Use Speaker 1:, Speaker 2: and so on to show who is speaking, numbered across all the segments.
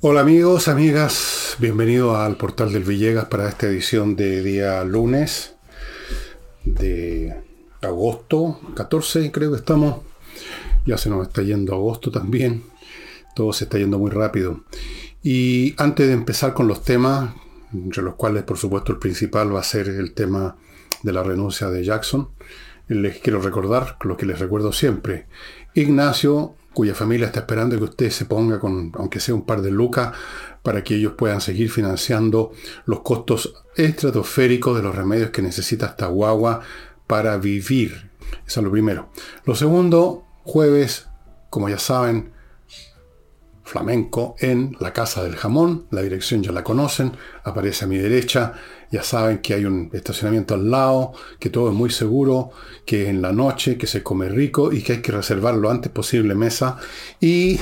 Speaker 1: Hola amigos, amigas, bienvenidos al portal del Villegas para esta edición de día lunes de agosto 14, creo que estamos. Ya se nos está yendo agosto también. Todo se está yendo muy rápido. Y antes de empezar con los temas, entre los cuales por supuesto el principal va a ser el tema de la renuncia de Jackson, les quiero recordar lo que les recuerdo siempre. Ignacio cuya familia está esperando que usted se ponga con, aunque sea un par de lucas, para que ellos puedan seguir financiando los costos estratosféricos de los remedios que necesita esta guagua para vivir. Eso es lo primero. Lo segundo, jueves, como ya saben, flamenco en la Casa del Jamón. La dirección ya la conocen, aparece a mi derecha. Ya saben que hay un estacionamiento al lado, que todo es muy seguro, que en la noche, que se come rico y que hay que reservar lo antes posible mesa. Y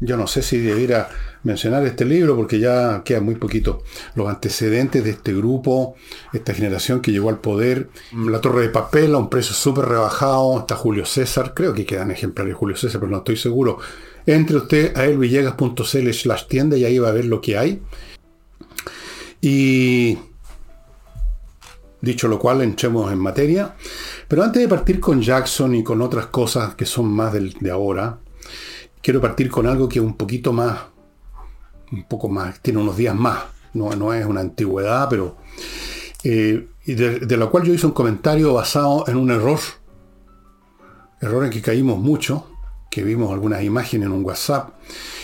Speaker 1: yo no sé si debiera mencionar este libro porque ya queda muy poquito. Los antecedentes de este grupo, esta generación que llegó al poder. La Torre de Papel a un precio súper rebajado. Está Julio César. Creo que quedan ejemplares de Julio César, pero no estoy seguro. Entre usted a elvillegas.cl slash tienda y ahí va a ver lo que hay. Y dicho lo cual, entremos en materia. Pero antes de partir con Jackson y con otras cosas que son más de ahora, quiero partir con algo que un poquito más, un poco más, tiene unos días más. No, no es una antigüedad, pero... Eh, de, de la cual yo hice un comentario basado en un error. Error en que caímos mucho que vimos algunas imágenes en un WhatsApp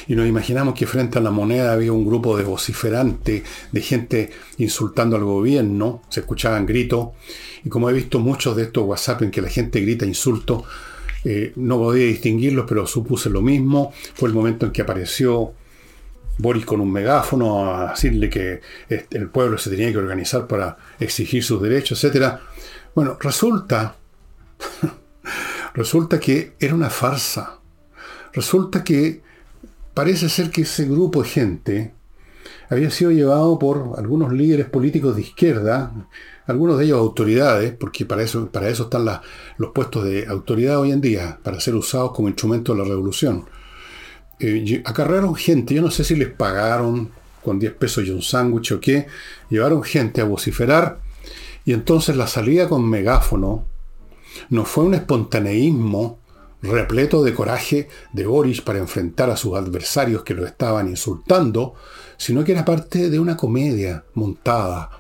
Speaker 1: y nos imaginamos que frente a la moneda había un grupo de vociferantes, de gente insultando al gobierno, se escuchaban gritos, y como he visto muchos de estos WhatsApp en que la gente grita insultos, eh, no podía distinguirlos, pero supuse lo mismo. Fue el momento en que apareció Boris con un megáfono a decirle que este, el pueblo se tenía que organizar para exigir sus derechos, etc. Bueno, resulta, resulta que era una farsa Resulta que parece ser que ese grupo de gente había sido llevado por algunos líderes políticos de izquierda, algunos de ellos autoridades, porque para eso, para eso están los puestos de autoridad hoy en día, para ser usados como instrumento de la revolución. Eh, acarrearon gente, yo no sé si les pagaron con 10 pesos y un sándwich o qué, llevaron gente a vociferar y entonces la salida con megáfono no fue un espontaneísmo repleto de coraje de Boris para enfrentar a sus adversarios que lo estaban insultando, sino que era parte de una comedia montada.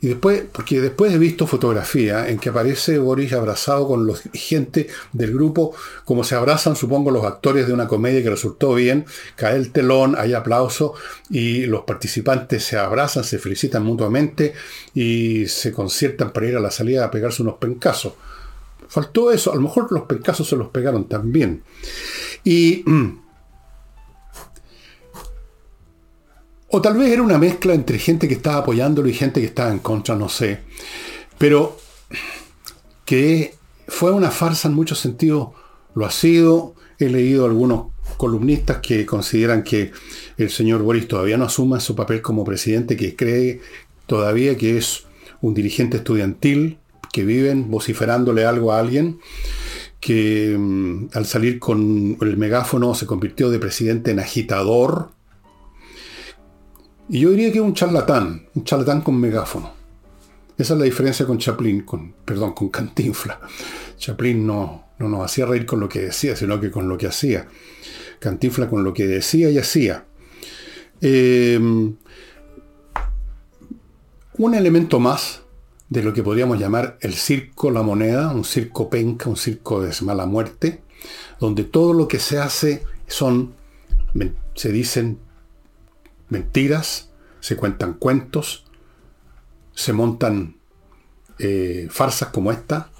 Speaker 1: Y después, porque después he visto fotografía en que aparece Boris abrazado con los gente del grupo, como se abrazan, supongo, los actores de una comedia que resultó bien, cae el telón, hay aplauso y los participantes se abrazan, se felicitan mutuamente y se conciertan para ir a la salida a pegarse unos pencazos. Faltó eso. A lo mejor los pencazos se los pegaron también. Y. O tal vez era una mezcla entre gente que estaba apoyándolo y gente que estaba en contra, no sé. Pero que fue una farsa en muchos sentidos, lo ha sido. He leído algunos columnistas que consideran que el señor Boris todavía no asuma su papel como presidente, que cree todavía que es un dirigente estudiantil, que viven vociferándole algo a alguien, que mm, al salir con el megáfono se convirtió de presidente en agitador. Y yo diría que un charlatán, un charlatán con megáfono. Esa es la diferencia con Chaplin, con, perdón, con Cantinfla. Chaplin no, no nos hacía reír con lo que decía, sino que con lo que hacía. Cantinfla con lo que decía y hacía. Eh, un elemento más de lo que podríamos llamar el circo La Moneda, un circo penca, un circo de mala muerte, donde todo lo que se hace son, se dicen mentiras, se cuentan cuentos, se montan eh, farsas como esta,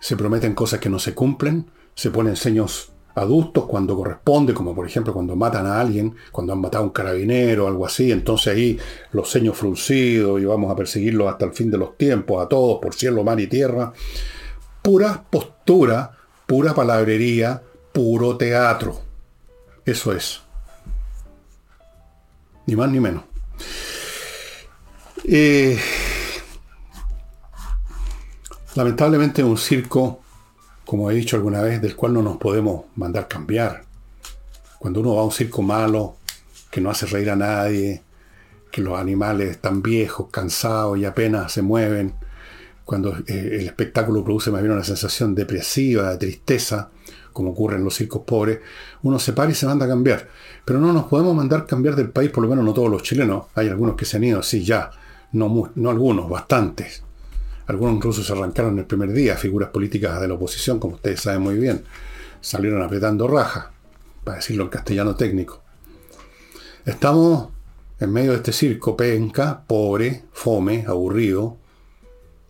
Speaker 1: se prometen cosas que no se cumplen, se ponen seños adultos cuando corresponde, como por ejemplo cuando matan a alguien, cuando han matado a un carabinero o algo así, entonces ahí los seños fruncidos y vamos a perseguirlos hasta el fin de los tiempos, a todos, por cielo, mar y tierra. Pura postura, pura palabrería, puro teatro. Eso es. Ni más ni menos. Eh, lamentablemente un circo como he dicho alguna vez, del cual no nos podemos mandar cambiar. Cuando uno va a un circo malo, que no hace reír a nadie, que los animales están viejos, cansados y apenas se mueven, cuando eh, el espectáculo produce más bien una sensación depresiva, de tristeza, como ocurre en los circos pobres, uno se para y se manda a cambiar. Pero no nos podemos mandar cambiar del país, por lo menos no todos los chilenos. Hay algunos que se han ido, sí, ya. No, no algunos, bastantes. Algunos incluso se arrancaron el primer día, figuras políticas de la oposición, como ustedes saben muy bien. Salieron apretando raja, para decirlo en castellano técnico. Estamos en medio de este circo penca, pobre, fome, aburrido,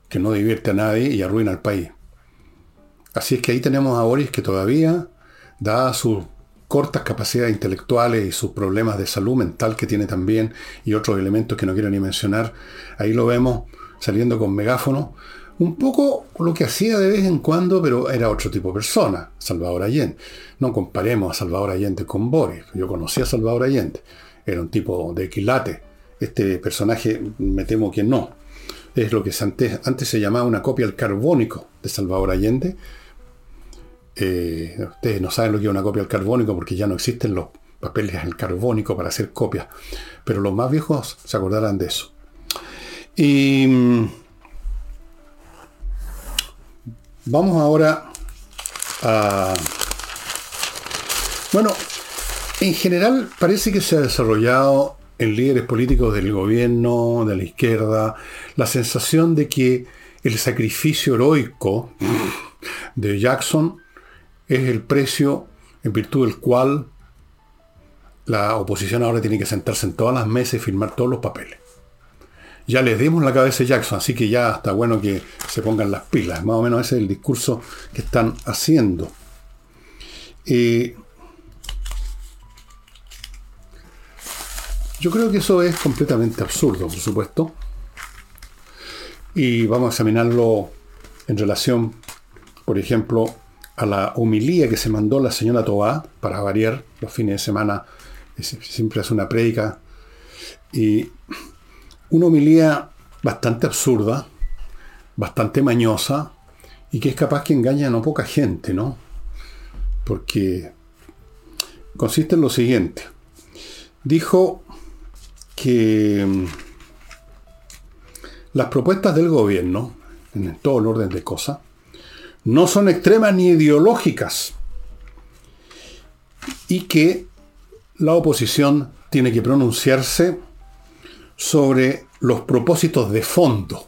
Speaker 1: que no divierte a nadie y arruina al país. Así es que ahí tenemos a Boris que todavía, da sus cortas capacidades intelectuales y sus problemas de salud mental que tiene también y otros elementos que no quiero ni mencionar, ahí lo vemos saliendo con megáfono, un poco lo que hacía de vez en cuando, pero era otro tipo de persona, Salvador Allende. No comparemos a Salvador Allende con Boris, yo conocí a Salvador Allende, era un tipo de quilate, este personaje me temo que no. Es lo que antes, antes se llamaba una copia al carbónico de Salvador Allende, eh, ustedes no saben lo que es una copia al carbónico porque ya no existen los papeles al carbónico para hacer copias. Pero los más viejos se acordarán de eso. Y mm, vamos ahora a... Bueno, en general parece que se ha desarrollado en líderes políticos del gobierno, de la izquierda, la sensación de que el sacrificio heroico de Jackson es el precio en virtud del cual la oposición ahora tiene que sentarse en todas las mesas y firmar todos los papeles. Ya les dimos la cabeza Jackson, así que ya está bueno que se pongan las pilas. Más o menos ese es el discurso que están haciendo. Eh, yo creo que eso es completamente absurdo, por supuesto. Y vamos a examinarlo en relación, por ejemplo, a la humilía que se mandó la señora Tobá, para variar, los fines de semana siempre hace una prédica, y una humilía bastante absurda, bastante mañosa, y que es capaz que engaña a no poca gente, ¿no? Porque consiste en lo siguiente. Dijo que mm, las propuestas del gobierno, en todo el orden de cosas, no son extremas ni ideológicas y que la oposición tiene que pronunciarse sobre los propósitos de fondo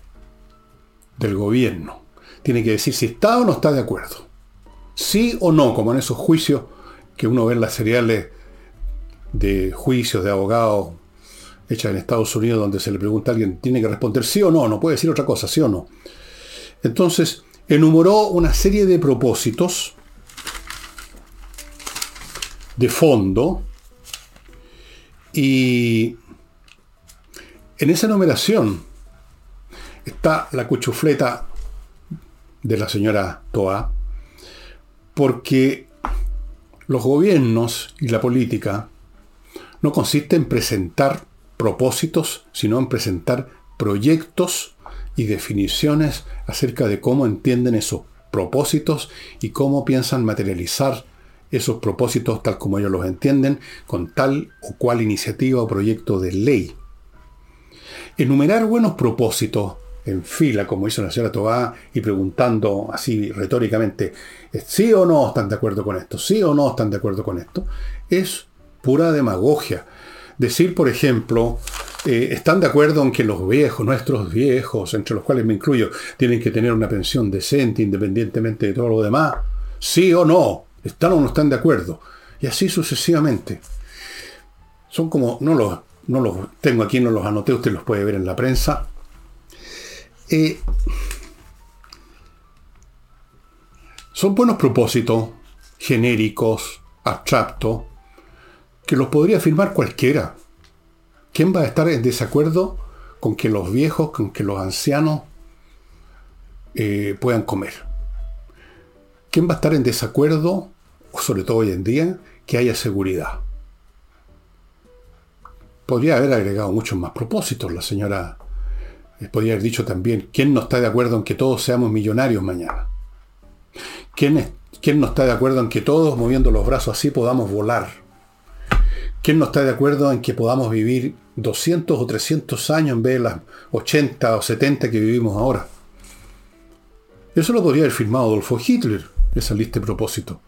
Speaker 1: del gobierno. Tiene que decir si está o no está de acuerdo. Sí o no, como en esos juicios que uno ve en las seriales de juicios de abogados hechas en Estados Unidos donde se le pregunta a alguien, tiene que responder sí o no, no puede decir otra cosa, sí o no. Entonces, enumeró una serie de propósitos de fondo y en esa enumeración está la cuchufleta de la señora Toa, porque los gobiernos y la política no consiste en presentar propósitos, sino en presentar proyectos y definiciones acerca de cómo entienden esos propósitos y cómo piensan materializar esos propósitos tal como ellos los entienden con tal o cual iniciativa o proyecto de ley. Enumerar buenos propósitos en fila, como hizo la señora Tobá, y preguntando así retóricamente, ¿sí o no están de acuerdo con esto? ¿Sí o no están de acuerdo con esto? Es pura demagogia. Decir, por ejemplo, eh, ¿están de acuerdo en que los viejos, nuestros viejos, entre los cuales me incluyo, tienen que tener una pensión decente independientemente de todo lo demás? ¿Sí o no? ¿Están o no están de acuerdo? Y así sucesivamente. Son como, no los, no los tengo aquí, no los anoté, usted los puede ver en la prensa. Eh, son buenos propósitos, genéricos, abstractos, que los podría firmar cualquiera. ¿Quién va a estar en desacuerdo con que los viejos, con que los ancianos eh, puedan comer? ¿Quién va a estar en desacuerdo, sobre todo hoy en día, que haya seguridad? Podría haber agregado muchos más propósitos la señora. Eh, podría haber dicho también, ¿quién no está de acuerdo en que todos seamos millonarios mañana? ¿Quién, ¿Quién no está de acuerdo en que todos, moviendo los brazos así, podamos volar? ¿Quién no está de acuerdo en que podamos vivir 200 o 300 años en vez de las 80 o 70 que vivimos ahora? Eso lo podría haber firmado Adolfo Hitler, esa lista de propósito.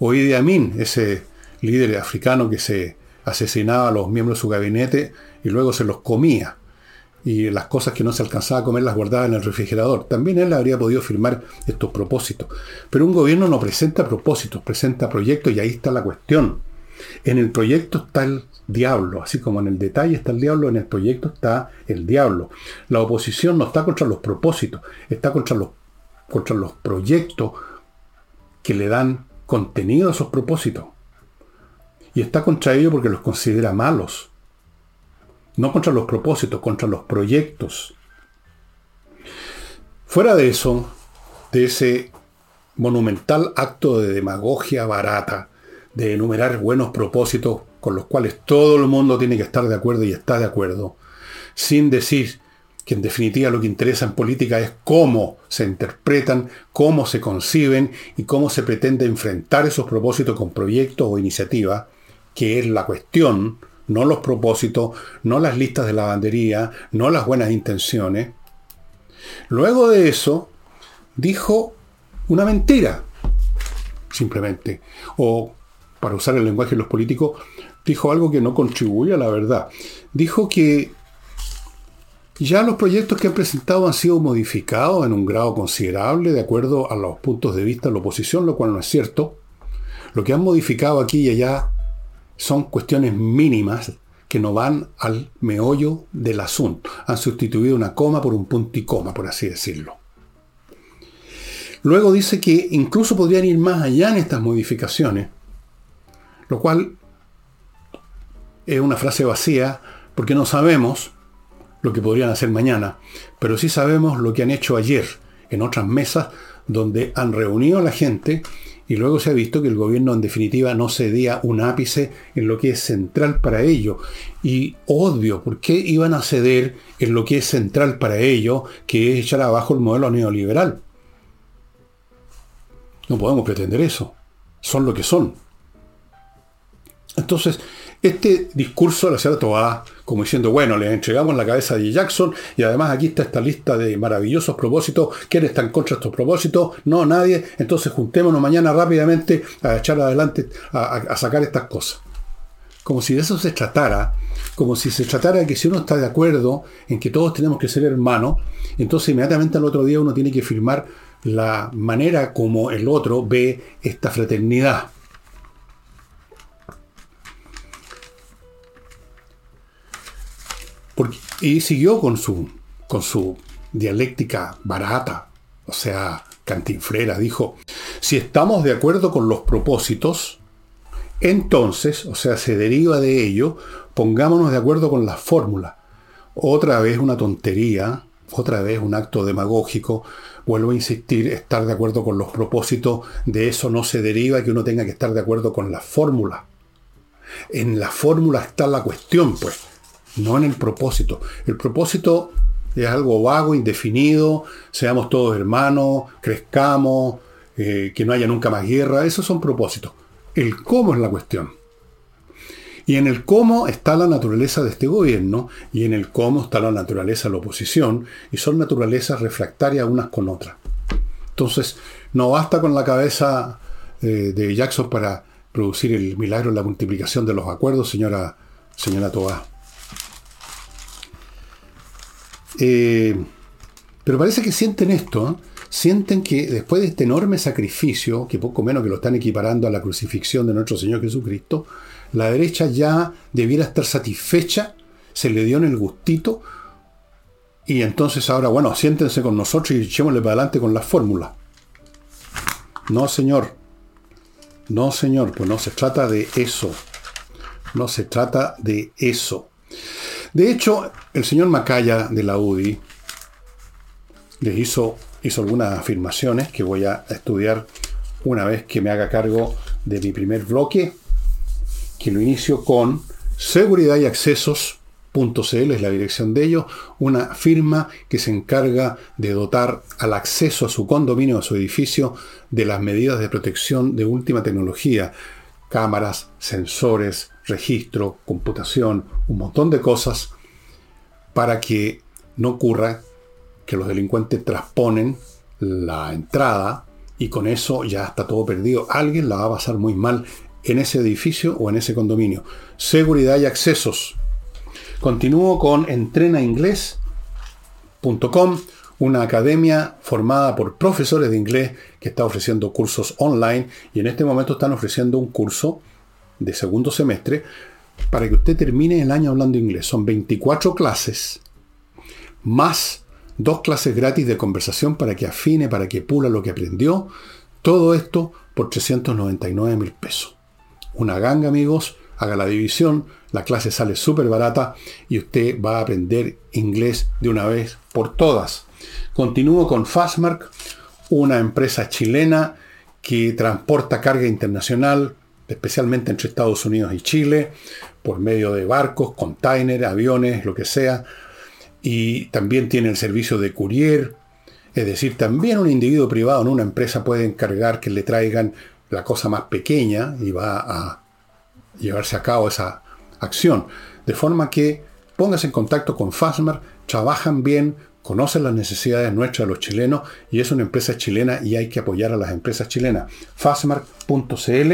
Speaker 1: O Idi Amin, ese líder africano que se asesinaba a los miembros de su gabinete y luego se los comía. Y las cosas que no se alcanzaba a comer las guardaba en el refrigerador. También él habría podido firmar estos propósitos. Pero un gobierno no presenta propósitos, presenta proyectos y ahí está la cuestión. En el proyecto está el diablo, así como en el detalle está el diablo, en el proyecto está el diablo. La oposición no está contra los propósitos, está contra los, contra los proyectos que le dan contenido a esos propósitos. Y está contra ellos porque los considera malos. No contra los propósitos, contra los proyectos. Fuera de eso, de ese monumental acto de demagogia barata, de enumerar buenos propósitos con los cuales todo el mundo tiene que estar de acuerdo y está de acuerdo, sin decir que en definitiva lo que interesa en política es cómo se interpretan, cómo se conciben y cómo se pretende enfrentar esos propósitos con proyectos o iniciativas, que es la cuestión, no los propósitos, no las listas de lavandería, no las buenas intenciones. Luego de eso, dijo una mentira, simplemente, o para usar el lenguaje de los políticos, dijo algo que no contribuye a la verdad. Dijo que ya los proyectos que han presentado han sido modificados en un grado considerable de acuerdo a los puntos de vista de la oposición, lo cual no es cierto. Lo que han modificado aquí y allá son cuestiones mínimas que no van al meollo del asunto. Han sustituido una coma por un punto y coma, por así decirlo. Luego dice que incluso podrían ir más allá en estas modificaciones lo cual es una frase vacía porque no sabemos lo que podrían hacer mañana, pero sí sabemos lo que han hecho ayer en otras mesas donde han reunido a la gente y luego se ha visto que el gobierno en definitiva no cedía un ápice en lo que es central para ello. Y odio, ¿por qué iban a ceder en lo que es central para ello, que es echar abajo el modelo neoliberal? No podemos pretender eso. Son lo que son. Entonces, este discurso de la señora Toá, como diciendo, bueno, le entregamos la cabeza de Jackson y además aquí está esta lista de maravillosos propósitos. ¿Quién está en contra de estos propósitos? No, nadie. Entonces juntémonos mañana rápidamente a echar adelante, a, sacar estas cosas. Como si de eso se tratara, como si se tratara que si uno está de acuerdo en que todos tenemos que ser hermanos, entonces inmediatamente al otro día uno tiene que firmar la manera como el otro ve esta fraternidad. Y siguió con su, con su dialéctica barata, o sea, cantinflera. Dijo, si estamos de acuerdo con los propósitos, entonces, o sea, se deriva de ello, pongámonos de acuerdo con la fórmula. Otra vez una tontería, otra vez un acto demagógico. Vuelvo a insistir, estar de acuerdo con los propósitos, de eso no se deriva que uno tenga que estar de acuerdo con la fórmula. En la fórmula está la cuestión, pues no en el propósito. El propósito es algo vago, indefinido, seamos todos hermanos, crezcamos, eh, que no haya nunca más guerra, esos son propósitos. El cómo es la cuestión. Y en el cómo está la naturaleza de este gobierno, y en el cómo está la naturaleza de la oposición, y son naturalezas refractarias unas con otras. Entonces, no basta con la cabeza eh, de Jackson para producir el milagro de la multiplicación de los acuerdos, señora, señora Tobá. Eh, pero parece que sienten esto, ¿eh? sienten que después de este enorme sacrificio, que poco menos que lo están equiparando a la crucifixión de nuestro Señor Jesucristo, la derecha ya debiera estar satisfecha, se le dio en el gustito, y entonces ahora, bueno, siéntense con nosotros y echémosle para adelante con la fórmula. No, señor. No, señor, pues no se trata de eso. No se trata de eso. De hecho, el señor Macaya de la UDI les hizo, hizo algunas afirmaciones que voy a estudiar una vez que me haga cargo de mi primer bloque, que lo inicio con seguridad y es la dirección de ellos, una firma que se encarga de dotar al acceso a su condominio, a su edificio, de las medidas de protección de última tecnología, cámaras, sensores, registro, computación, un montón de cosas para que no ocurra que los delincuentes trasponen la entrada y con eso ya está todo perdido. Alguien la va a pasar muy mal en ese edificio o en ese condominio. Seguridad y accesos. Continúo con entrenainglés.com, una academia formada por profesores de inglés que está ofreciendo cursos online y en este momento están ofreciendo un curso de segundo semestre para que usted termine el año hablando inglés. Son 24 clases más dos clases gratis de conversación para que afine, para que pula lo que aprendió. Todo esto por 399 mil pesos. Una ganga, amigos. Haga la división. La clase sale súper barata y usted va a aprender inglés de una vez por todas. Continúo con Fastmark, una empresa chilena que transporta carga internacional, especialmente entre Estados Unidos y Chile, por medio de barcos, containers, aviones, lo que sea, y también tiene el servicio de courier, es decir, también un individuo privado en una empresa puede encargar que le traigan la cosa más pequeña y va a llevarse a cabo esa acción. De forma que póngase en contacto con Fasmer, trabajan bien, conocen las necesidades nuestras de los chilenos y es una empresa chilena y hay que apoyar a las empresas chilenas. Fasmer.cl.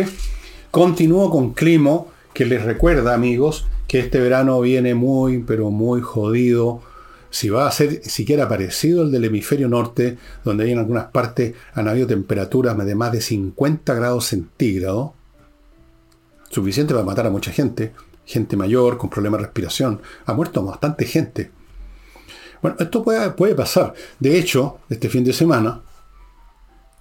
Speaker 1: Continúo con Climo, que les recuerda, amigos, que este verano viene muy, pero muy jodido si va a ser siquiera parecido al del hemisferio norte, donde hay en algunas partes han habido temperaturas de más de 50 grados centígrados, suficiente para matar a mucha gente, gente mayor con problemas de respiración, ha muerto bastante gente. Bueno, esto puede, puede pasar. De hecho, este fin de semana,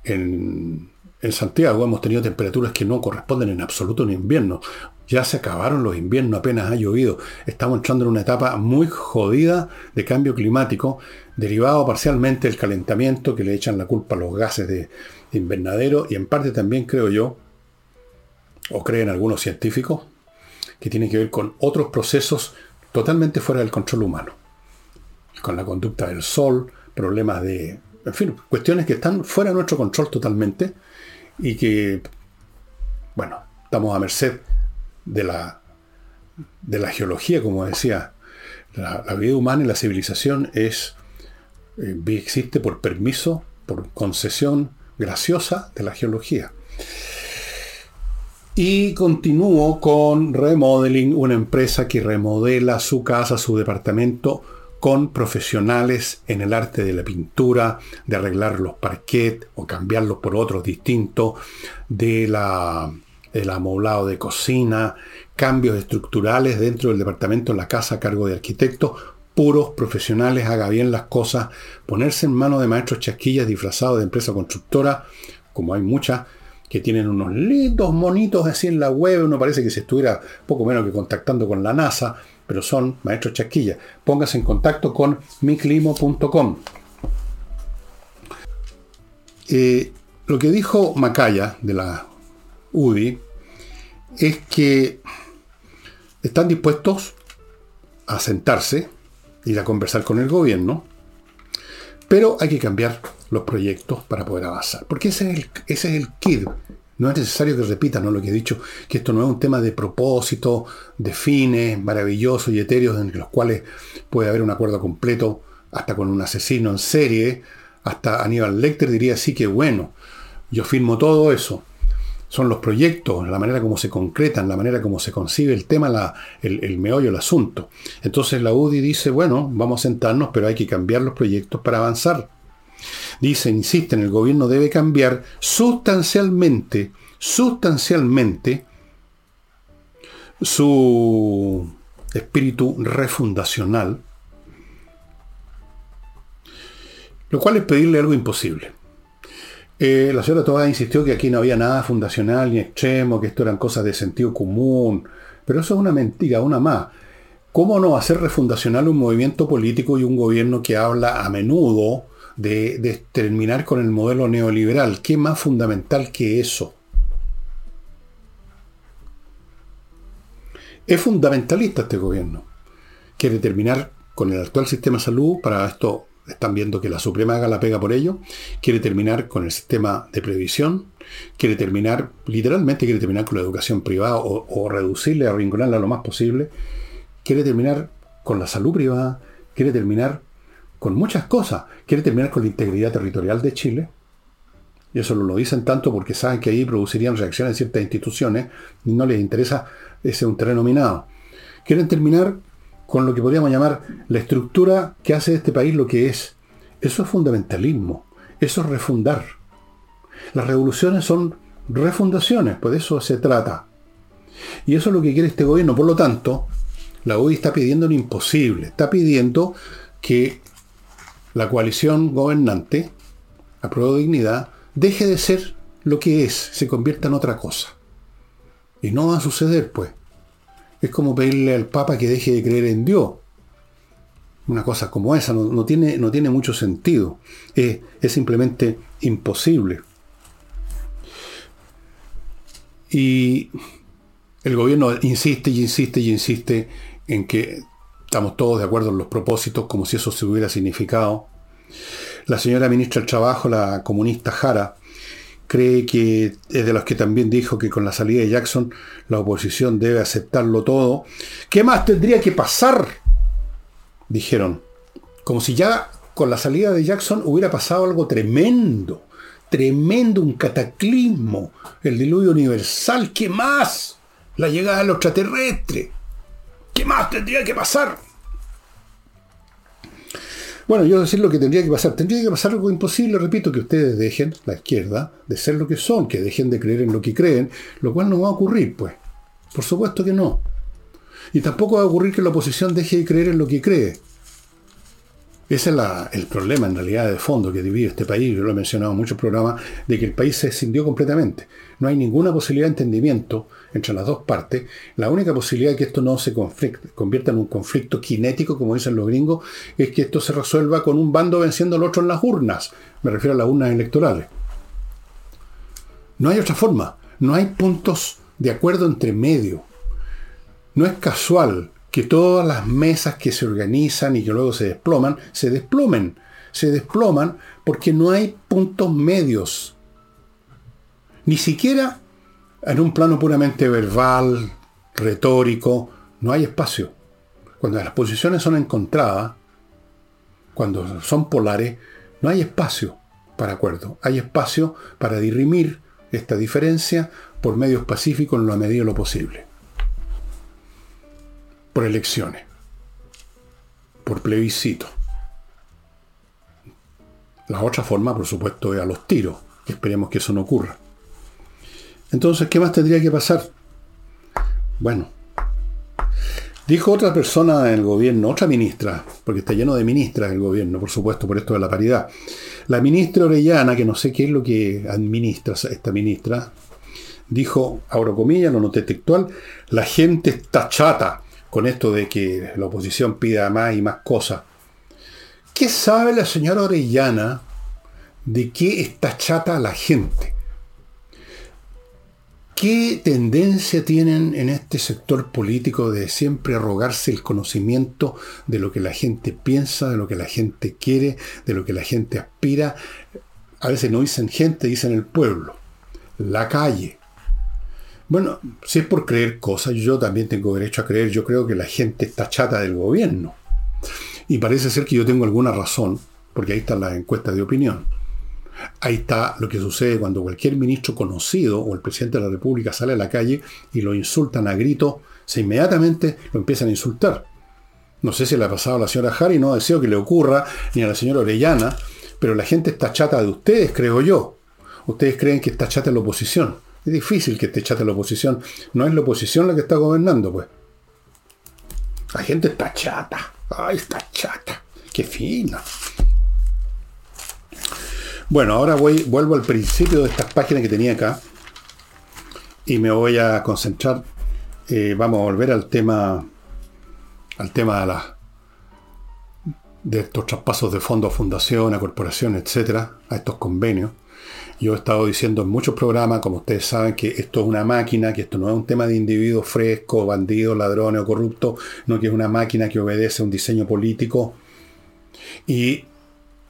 Speaker 1: en, en Santiago hemos tenido temperaturas que no corresponden en absoluto a invierno. Ya se acabaron los inviernos, apenas ha llovido. Estamos entrando en una etapa muy jodida de cambio climático, derivado parcialmente del calentamiento que le echan la culpa a los gases de invernadero y en parte también creo yo, o creen algunos científicos, que tiene que ver con otros procesos totalmente fuera del control humano. Con la conducta del sol, problemas de... En fin, cuestiones que están fuera de nuestro control totalmente y que, bueno, estamos a merced de la, de la geología, como decía. La, vida humana y la civilización es, eh, existe por permiso, por concesión graciosa de la geología. Y continúo con Remodeling, una empresa que remodela su casa, su departamento, con profesionales en el arte de la pintura, de arreglar los parquet o cambiarlos por otros distintos, de la el amoblado de cocina, cambios estructurales dentro del departamento en la casa a cargo de arquitectos, puros profesionales, haga bien las cosas, ponerse en manos de maestros chasquillas disfrazados de empresa constructora, como hay muchas, que tienen unos lindos monitos así en la web, uno parece que se estuviera poco menos que contactando con la NASA, pero son maestros chasquillas. Póngase en contacto con miclimo.com. Eh, lo que dijo Macaya de la UDI es que están dispuestos a sentarse, ir a conversar con el gobierno, pero hay que cambiar los proyectos para poder avanzar. Porque ese es el, ese es el kit. No es necesario que repita ¿no? lo que he dicho, que esto no es un tema de propósito, de fines maravillosos y etéreos en los cuales puede haber un acuerdo completo, hasta con un asesino en serie, hasta Aníbal Lecter diría sí que bueno, yo firmo todo eso son los proyectos, la manera como se concretan, la manera como se concibe el tema, la, el, meollo, el asunto. Entonces la UDI dice, bueno, vamos a sentarnos, pero hay que cambiar los proyectos para avanzar. Dice, insisten, el gobierno debe cambiar sustancialmente, sustancialmente su espíritu refundacional, lo cual es pedirle algo imposible. Eh, la señora Toda insistió que aquí no había nada fundacional ni extremo, que esto eran cosas de sentido común. Pero eso es una mentira, una más. ¿Cómo no hacer refundacional un movimiento político y un gobierno que habla a menudo de, terminar con el modelo neoliberal? ¿Qué más fundamental que eso? Es fundamentalista este gobierno. Quiere terminar con el actual sistema de salud para esto están viendo que la Suprema haga la pega por ello, quiere terminar con el sistema de previsión, quiere terminar, literalmente quiere terminar con la educación privada o, o reducirle, arrinconarla lo más posible, quiere terminar con la salud privada, quiere terminar con muchas cosas, quiere terminar con la integridad territorial de Chile, y eso lo dicen tanto porque saben que ahí producirían reacciones en ciertas instituciones y no les interesa ese un terreno minado. Quieren terminar con lo que podríamos llamar la estructura que hace de este país lo que es. Eso es fundamentalismo, eso es refundar. Las revoluciones son refundaciones, pues de eso se trata. Y eso es lo que quiere este gobierno. Por lo tanto, la UDI está pidiendo lo imposible. Está pidiendo que la coalición gobernante, a prueba de dignidad, deje de ser lo que es, se convierta en otra cosa. Y no va a suceder, pues. Es como pedirle al Papa que deje de creer en Dios. Una cosa como esa no, tiene, mucho sentido. Es simplemente imposible. Y el gobierno insiste y insiste y insiste en que estamos todos de acuerdo en los propósitos, como si eso se hubiera significado. La señora ministra del Trabajo, la comunista Jara, cree que es de los que también dijo que con la salida de Jackson la oposición debe aceptarlo todo. ¿Qué más tendría que pasar? Dijeron. Como si ya con la salida de Jackson hubiera pasado algo tremendo. Tremendo, un cataclismo. El diluvio universal. ¿Qué más? La llegada de los extraterrestres. ¿Qué más tendría que pasar? Bueno, yo decir lo que tendría que pasar. Tendría que pasar algo imposible, repito, que ustedes dejen, la izquierda, de ser lo que son, que dejen de creer en lo que creen, lo cual no va a ocurrir, pues. Por supuesto que no. Y tampoco va a ocurrir que la oposición deje de creer en lo que cree. Ese es el problema en realidad de fondo que divide este país. Yo lo he mencionado en muchos programas, de que el país se escindió completamente. No hay ninguna posibilidad de entendimiento entre las dos partes. La única posibilidad de que esto no se convierta en un conflicto cinético, como dicen los gringos, es que esto se resuelva con un bando venciendo al otro en las urnas. Me refiero a las urnas electorales. No hay otra forma. No hay puntos de acuerdo entre medio. No es casual que todas las mesas que se organizan y que luego se desploman, se desplomen. Se desploman porque no hay puntos medios. Ni siquiera en un plano puramente verbal, retórico, no hay espacio. Cuando las posiciones son encontradas, cuando son polares, no hay espacio para acuerdo. Hay espacio para dirimir esta diferencia por medios pacíficos en la medida de lo posible por elecciones, por plebiscito. La otra forma, por supuesto, es a los tiros. Esperemos que eso no ocurra. Entonces, ¿qué más tendría que pasar? Bueno, dijo otra persona en el gobierno, otra ministra, porque está lleno de ministras el gobierno, por supuesto, por esto de la paridad. La ministra Orellana, que no sé qué es lo que administra esta ministra, dijo, abro comillas, lo noté textual, la gente está chata con esto de que la oposición pida más y más cosas. ¿Qué sabe la señora Orellana de qué está chata la gente? ¿Qué tendencia tienen en este sector político de siempre arrogarse el conocimiento de lo que la gente piensa, de lo que la gente quiere, de lo que la gente aspira? A veces no dicen gente, dicen el pueblo, la calle, bueno, si es por creer cosas, yo también tengo derecho a creer. Yo creo que la gente está chata del gobierno. Y parece ser que yo tengo alguna razón, porque ahí están las encuestas de opinión. Ahí está lo que sucede cuando cualquier ministro conocido o el presidente de la República sale a la calle y lo insultan a grito, se inmediatamente lo empiezan a insultar. No sé si le ha pasado a la señora Harry, no deseo que le ocurra, ni a la señora Orellana, pero la gente está chata de ustedes, creo yo. Ustedes creen que está chata la oposición. Es difícil que te echate la oposición. No es la oposición la que está gobernando, pues. La gente está chata. Ay, está chata. Qué fina. Bueno, ahora vuelvo al principio de estas páginas que tenía acá. Y me voy a concentrar. Eh, vamos a volver al tema. Al tema de la de estos traspasos de fondos a fundación, a corporación, etcétera, a estos convenios. Yo he estado diciendo en muchos programas, como ustedes saben, que esto es una máquina, que esto no es un tema de individuos frescos, bandidos, ladrones o corruptos, no que es una máquina que obedece a un diseño político. Y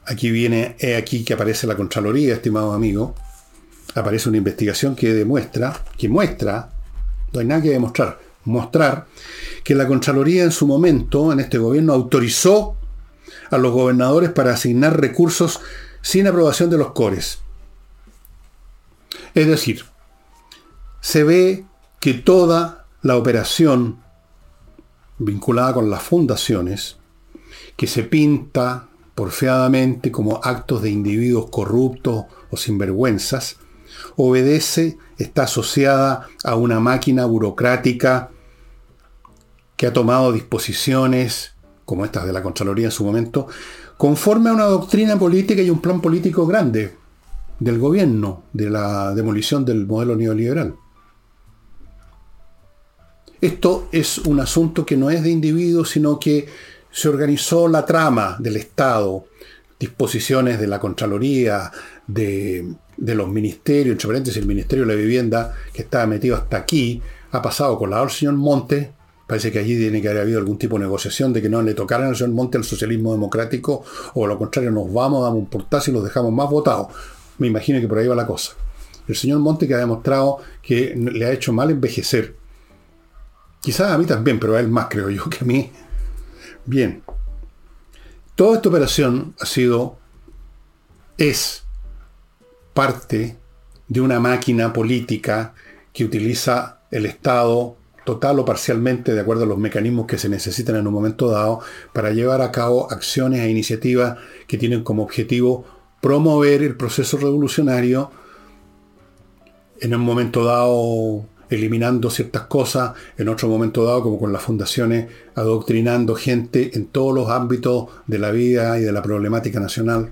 Speaker 1: aquí viene, es aquí que aparece la Contraloría, estimado amigo. aparece una investigación que demuestra, que muestra, no hay nada que demostrar, mostrar que la Contraloría en su momento, en este gobierno, autorizó a los gobernadores para asignar recursos sin aprobación de los cores. Es decir, se ve que toda la operación vinculada con las fundaciones, que se pinta porfiadamente como actos de individuos corruptos o sinvergüenzas, obedece, está asociada a una máquina burocrática que ha tomado disposiciones, como estas de la Contraloría en su momento, conforme a una doctrina política y un plan político grande del gobierno, de la demolición del modelo neoliberal. Esto es un asunto que no es de individuos, sino que se organizó la trama del Estado, disposiciones de la Contraloría, de, los ministerios, entre paréntesis, el Ministerio de la Vivienda, que estaba metido hasta aquí, ha pasado con la señor Monte. Parece que allí tiene que haber habido algún tipo de negociación de que no le tocaran al señor Monte el socialismo democrático, o a lo contrario, nos vamos, damos un portazo y los dejamos más votados. Me imagino que por ahí va la cosa. El señor Monte que ha demostrado que le ha hecho mal envejecer. Quizás a mí también, pero a él más creo yo que a mí. Bien. Toda esta operación ha sido, es parte de una máquina política que utiliza el Estado total o parcialmente de acuerdo a los mecanismos que se necesitan en un momento dado para llevar a cabo acciones e iniciativas que tienen como objetivo promover el proceso revolucionario en un momento dado eliminando ciertas cosas, en otro momento dado, como con las fundaciones, adoctrinando gente en todos los ámbitos de la vida y de la problemática nacional.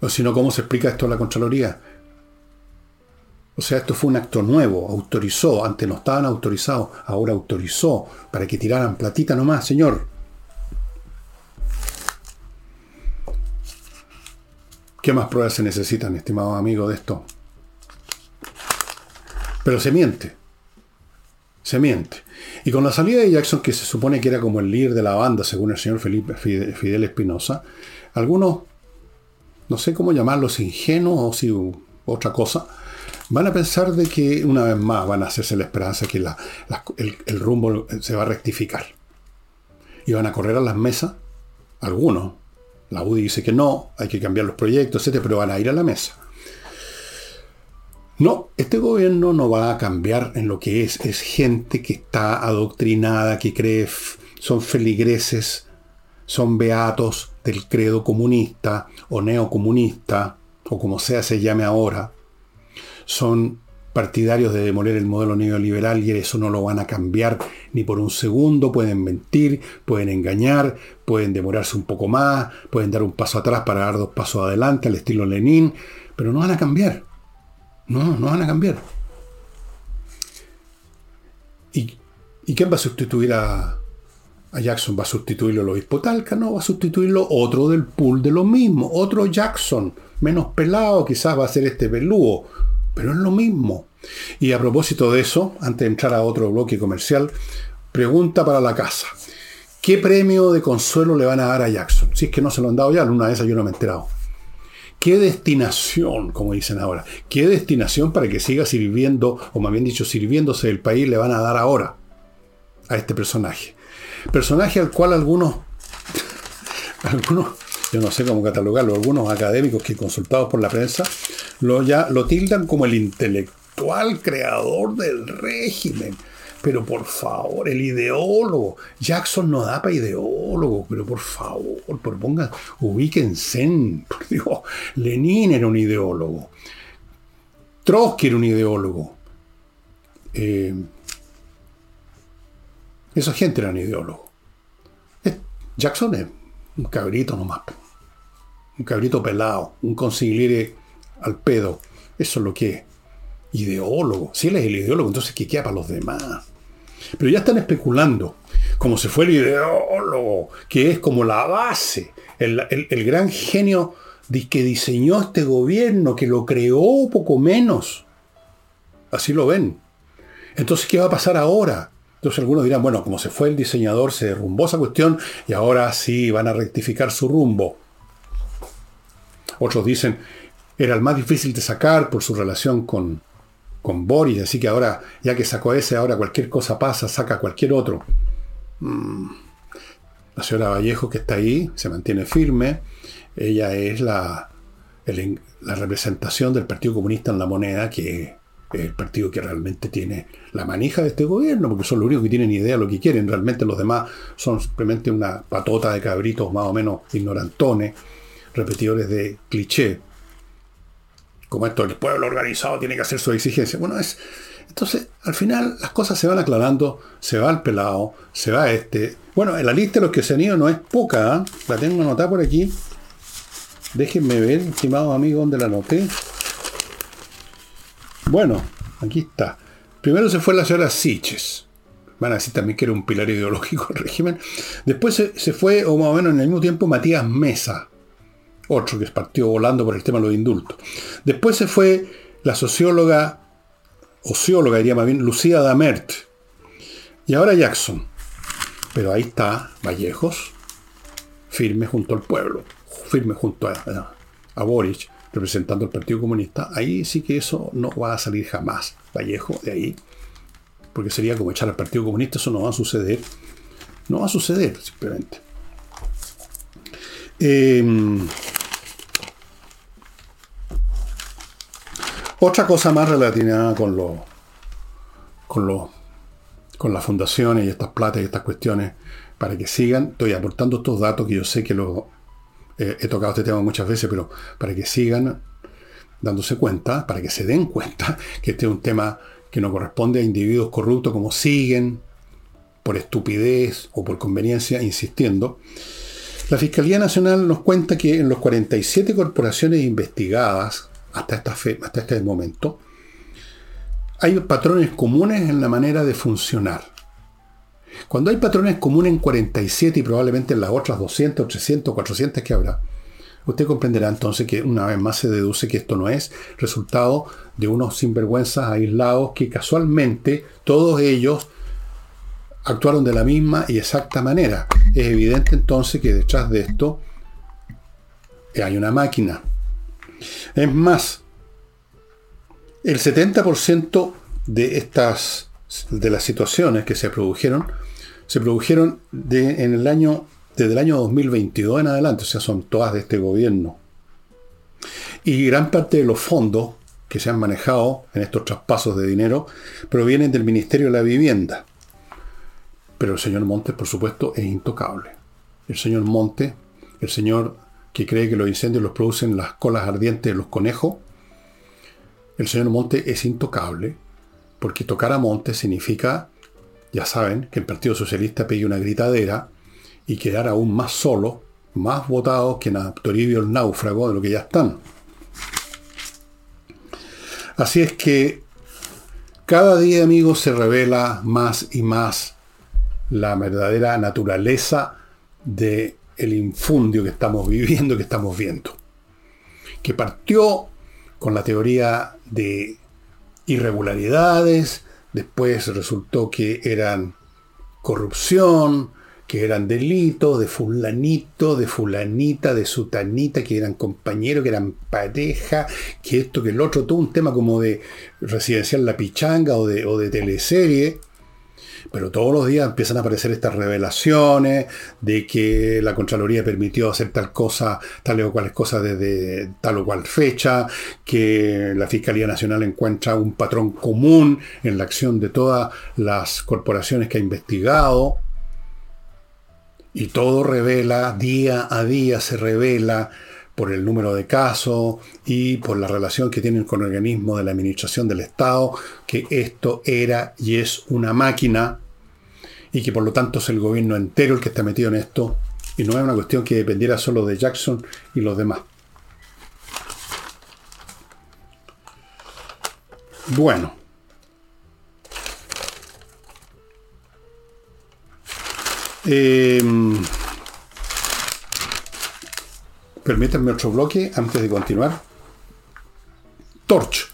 Speaker 1: O si no, ¿cómo se explica esto en la Contraloría? O sea, esto fue un acto nuevo, autorizó, antes no estaban autorizados, ahora autorizó para que tiraran platita nomás, señor. ¿Qué más pruebas se necesitan, estimado amigo, de esto? Pero se miente. Se miente. Y con la salida de Jackson, que se supone que era como el líder de la banda, según el señor Felipe Fidel Espinosa, algunos, no sé cómo llamarlos, ingenuos o si otra cosa, van a pensar de que una vez más van a hacerse la esperanza que el, rumbo se va a rectificar. Y van a correr a las mesas, algunos. La UDI dice que no, hay que cambiar los proyectos, etc., pero van a ir a la mesa. No, este gobierno no va a cambiar en lo que es. Es gente que está adoctrinada, que cree, son feligreses, son beatos del credo comunista o neocomunista, o como sea se llame ahora. Son partidarios de demoler el modelo neoliberal y eso no lo van a cambiar ni por un segundo. Pueden mentir, pueden engañar, pueden demorarse un poco más, pueden dar un paso atrás para dar dos pasos adelante al estilo Lenin, pero no van a cambiar. No, no van a cambiar. ¿Y, quién va a sustituir a, Jackson? ¿Va a sustituirlo el obispo Talca? No, va a sustituirlo otro del pool de lo mismo. Otro Jackson, menos pelado, quizás va a ser este pelúo, pero es lo mismo. Y a propósito de eso, antes de entrar a otro bloque comercial, pregunta para la casa. ¿Qué premio de consuelo le van a dar a Jackson? Si es que no se lo han dado ya, una vez yo no me he enterado. ¿Qué destinación, como dicen ahora? ¿Qué destinación para que siga sirviendo, o más bien dicho, sirviéndose del país, le van a dar ahora a este personaje? Personaje al cual algunos, algunos, yo no sé cómo catalogarlo, algunos académicos que consultados por la prensa, lo, ya, lo tildan como el intelectual creador del régimen pero por favor, el ideólogo. Jackson no da para ideólogo, pero por favor, propongan, ubíquense. Por Dios, Lenin era un ideólogo. Trotsky era un ideólogo. Eh, esa gente era un ideólogo. Jackson es un cabrito nomás. Un cabrito pelado, un consigliere al pedo. Eso es lo que es. Ideólogo. Si él es el ideólogo, entonces ¿qué queda para los demás? Pero ya están especulando, como si fuera el ideólogo, que es como la base, el, gran genio que diseñó este gobierno, que lo creó poco menos. Así lo ven. Entonces, ¿qué va a pasar ahora? Entonces algunos dirán, bueno, como se fue el diseñador, se derrumbó esa cuestión y ahora sí van a rectificar su rumbo. Otros dicen, era el más difícil de sacar por su relación con, con Boris, así que ahora, ya que sacó ese, ahora cualquier cosa pasa, saca cualquier otro. Mm. La señora Vallejo que está ahí, se mantiene firme, ella es la, la representación del Partido Comunista en la moneda, que es el partido que realmente tiene la manija de este gobierno, porque son los únicos que tienen idea de lo que quieren. Realmente los demás son simplemente una patota de cabritos más o menos ignorantones, repetidores de cliché. Como esto, el pueblo organizado tiene que hacer su exigencia. Bueno, es. Entonces, al final las cosas se van aclarando, se va el pelado, se va este. Bueno, en la lista de los que se han ido no es poca, ¿eh? la tengo anotada por aquí. Déjenme ver, estimados amigos, dónde la anoté. Bueno, aquí está. Primero se fue la señora Siches. Van a decir también que era un pilar ideológico del régimen. Después se, fue, o más o menos en el mismo tiempo, Matías Mesa. Otro que partió volando por el tema de los indultos. Después se fue la socióloga, ocióloga diría más bien, Lucía Damert. Y ahora Jackson. Pero ahí está Vallejos, firme junto al pueblo, firme junto a, a, a Boric representando al Partido Comunista, ahí sí que eso no va a salir jamás, Vallejo, de ahí. Porque sería como echar al Partido Comunista, eso no va a suceder. No va a suceder, simplemente. Em, otra cosa más relacionada con con con las fundaciones y estas platas y estas cuestiones para que sigan. Estoy aportando estos datos que yo sé que los eh, he tocado este tema muchas veces, pero para que sigan dándose cuenta, para que se den cuenta que este es un tema que no corresponde a individuos corruptos como siguen por estupidez o por conveniencia insistiendo. La Fiscalía Nacional nos cuenta que en los 47 corporaciones investigadas hasta, esta hasta este momento, hay patrones comunes en la manera de funcionar. Cuando hay patrones comunes en 47 y probablemente en las otras 200, 300, 400 que habrá, usted comprenderá entonces que una vez más se deduce que esto no es resultado de unos sinvergüenzas aislados que casualmente todos ellos actuaron de la misma y exacta manera. Es evidente entonces que detrás de esto hay una máquina. Es más, el 70% de estas de las situaciones que se produjeron se produjeron en el año, desde el año 2022 en adelante, o sea, son todas de este gobierno. Y gran parte de los fondos que se han manejado en estos traspasos de dinero provienen del Ministerio de la Vivienda. Pero el señor Montes, por supuesto, es intocable. El señor Montes, el señor que cree que los incendios los producen las colas ardientes de los conejos, el señor Montes es intocable, porque tocar a Montes significa ya saben que el Partido Socialista pegue una gritadera y quedar aún más solo, más votados que en Toribio el náufrago de lo que ya están. Así es que cada día, amigos, se revela más y más la verdadera naturaleza del el infundio que estamos viviendo, que estamos viendo. Que partió con la teoría de irregularidades, Después resultó que eran corrupción, que eran delitos de fulanito, de fulanita, de sutanita, que eran compañeros, que eran pareja, que esto, que el otro, todo un tema como de residencial La Pichanga o de, o de teleserie. Pero todos los días empiezan a aparecer estas revelaciones de que la Contraloría permitió hacer tal cosa, tal o cual cosa desde tal o cual fecha, que la Fiscalía Nacional encuentra un patrón común en la acción de todas las corporaciones que ha investigado. Y todo revela, día a día se revela por el número de casos y por la relación que tienen con el organismo de la administración del Estado, que esto era y es una máquina y que por lo tanto es el gobierno entero el que está metido en esto y no es una cuestión que dependiera solo de Jackson y los demás. Bueno. Eh, Permítanme otro bloque antes de continuar. Torch.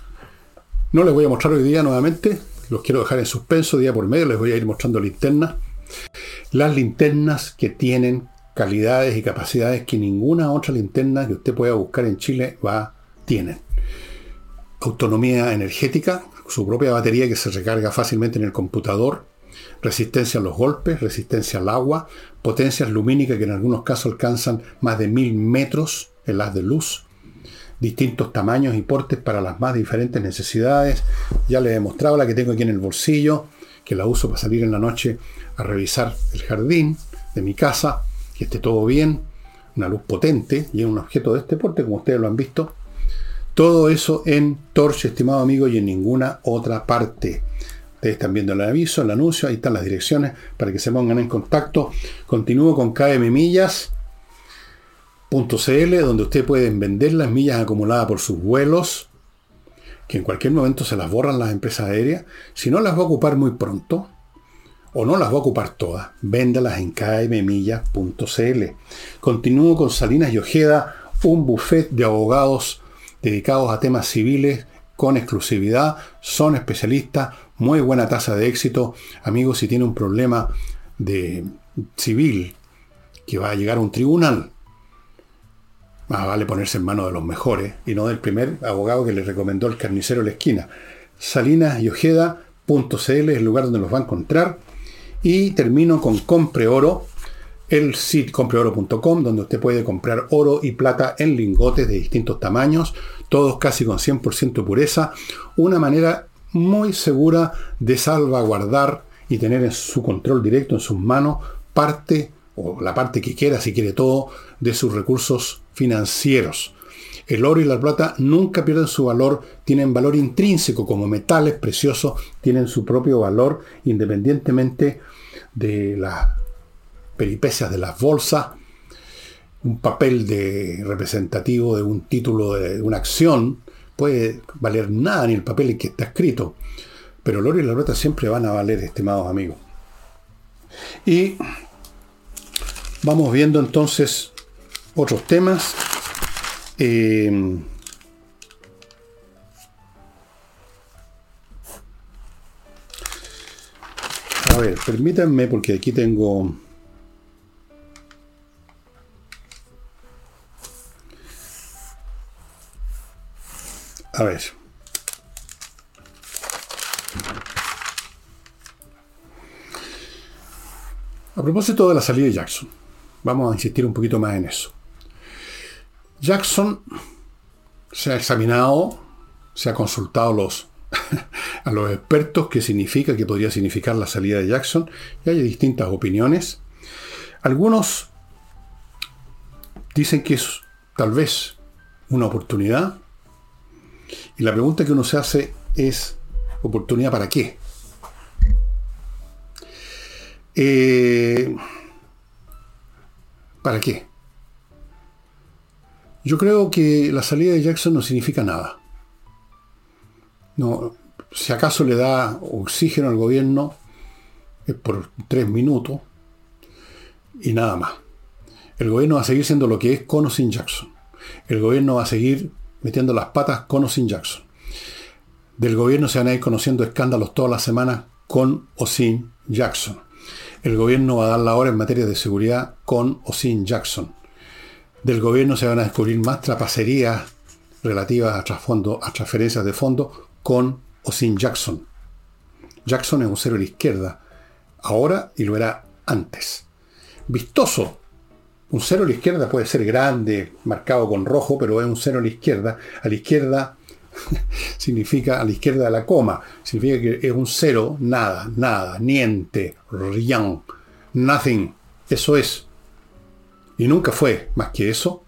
Speaker 1: No les voy a mostrar hoy día nuevamente. Los quiero dejar en suspenso día por medio. Les voy a ir mostrando linternas. Las linternas que tienen calidades y capacidades que ninguna otra linterna que usted pueda buscar en Chile va, tienen. Autonomía energética, su propia batería que se recarga fácilmente en el computador, resistencia a los golpes, resistencia al agua, potencias lumínicas que en algunos casos alcanzan más de mil metros en las de luz, distintos tamaños y portes para las más diferentes necesidades. Ya les he mostrado la que tengo aquí en el bolsillo, que la uso para salir en la noche a revisar el jardín de mi casa, que esté todo bien, una luz potente y un objeto de este porte, como ustedes lo han visto. Todo eso en Torch, estimado amigo, y en ninguna otra parte. Ustedes están viendo el aviso, el anuncio, ahí están las direcciones para que se pongan en contacto. Continúo con KM Millas. donde ustedes pueden vender las millas acumuladas por sus vuelos, que en cualquier momento se las borran las empresas aéreas. Si no las va a ocupar muy pronto, o no las va a ocupar todas, véndalas en kmmillas.cl. Continúo con Salinas y Ojeda, un buffet de abogados dedicados a temas civiles con exclusividad, son especialistas, muy buena tasa de éxito. Amigos, si tiene un problema de civil que va a llegar a un tribunal, más vale ponerse en manos de los mejores y no del primer abogado que le recomendó el carnicero de la esquina. Salinas y Ojeda.cl es el lugar donde los va a encontrar y termino con Compre Oro, el sitio compreoro.com, donde usted puede comprar oro y plata en lingotes de distintos tamaños, todos casi con 100% pureza, una manera muy segura de salvaguardar y tener en su control directo en sus manos parte, o la parte que quiera, si quiere todo, de sus recursos financieros. El oro y la plata nunca pierden su valor, tienen valor intrínseco como metales preciosos, tienen su propio valor independientemente de las peripecias de las bolsas, un papel de representativo de un título de una acción puede valer nada ni el papel en que está escrito, pero el oro y la plata siempre van a valer, estimados amigos. Y vamos viendo entonces otros temas. Eh, a ver, permítanme porque aquí tengo... A ver. A propósito de la salida de Jackson, vamos a insistir un poquito más en eso. Jackson se ha examinado, se ha consultado los, a los expertos qué significa, qué podría significar la salida de Jackson, y hay distintas opiniones. Algunos dicen que es tal vez una oportunidad, y la pregunta que uno se hace es, ¿oportunidad para qué? Eh, ¿Para qué? Yo creo que la salida de Jackson no significa nada. No, si acaso le da oxígeno al gobierno, es por tres minutos y nada más. El gobierno va a seguir siendo lo que es con o sin Jackson. El gobierno va a seguir metiendo las patas con o sin Jackson. Del gobierno se van a ir conociendo escándalos todas las semanas con o sin Jackson. El gobierno va a dar la hora en materia de seguridad con o sin Jackson del gobierno se van a descubrir más trapacerías relativas a, a transferencias de fondos con o sin Jackson. Jackson es un cero a la izquierda, ahora y lo era antes. Vistoso. Un cero a la izquierda puede ser grande, marcado con rojo, pero es un cero a la izquierda. A la izquierda significa a la izquierda de la coma. Significa que es un cero, nada, nada, niente, rien, nothing. Eso es. Y nunca fue más que eso.